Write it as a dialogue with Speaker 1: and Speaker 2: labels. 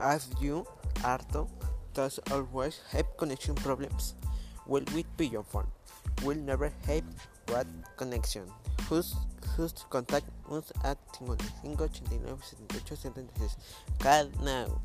Speaker 1: As you, are does always have connection problems? Well, with your Phone, Will never have what connection. who's just contact us at 55 78 76. Call now.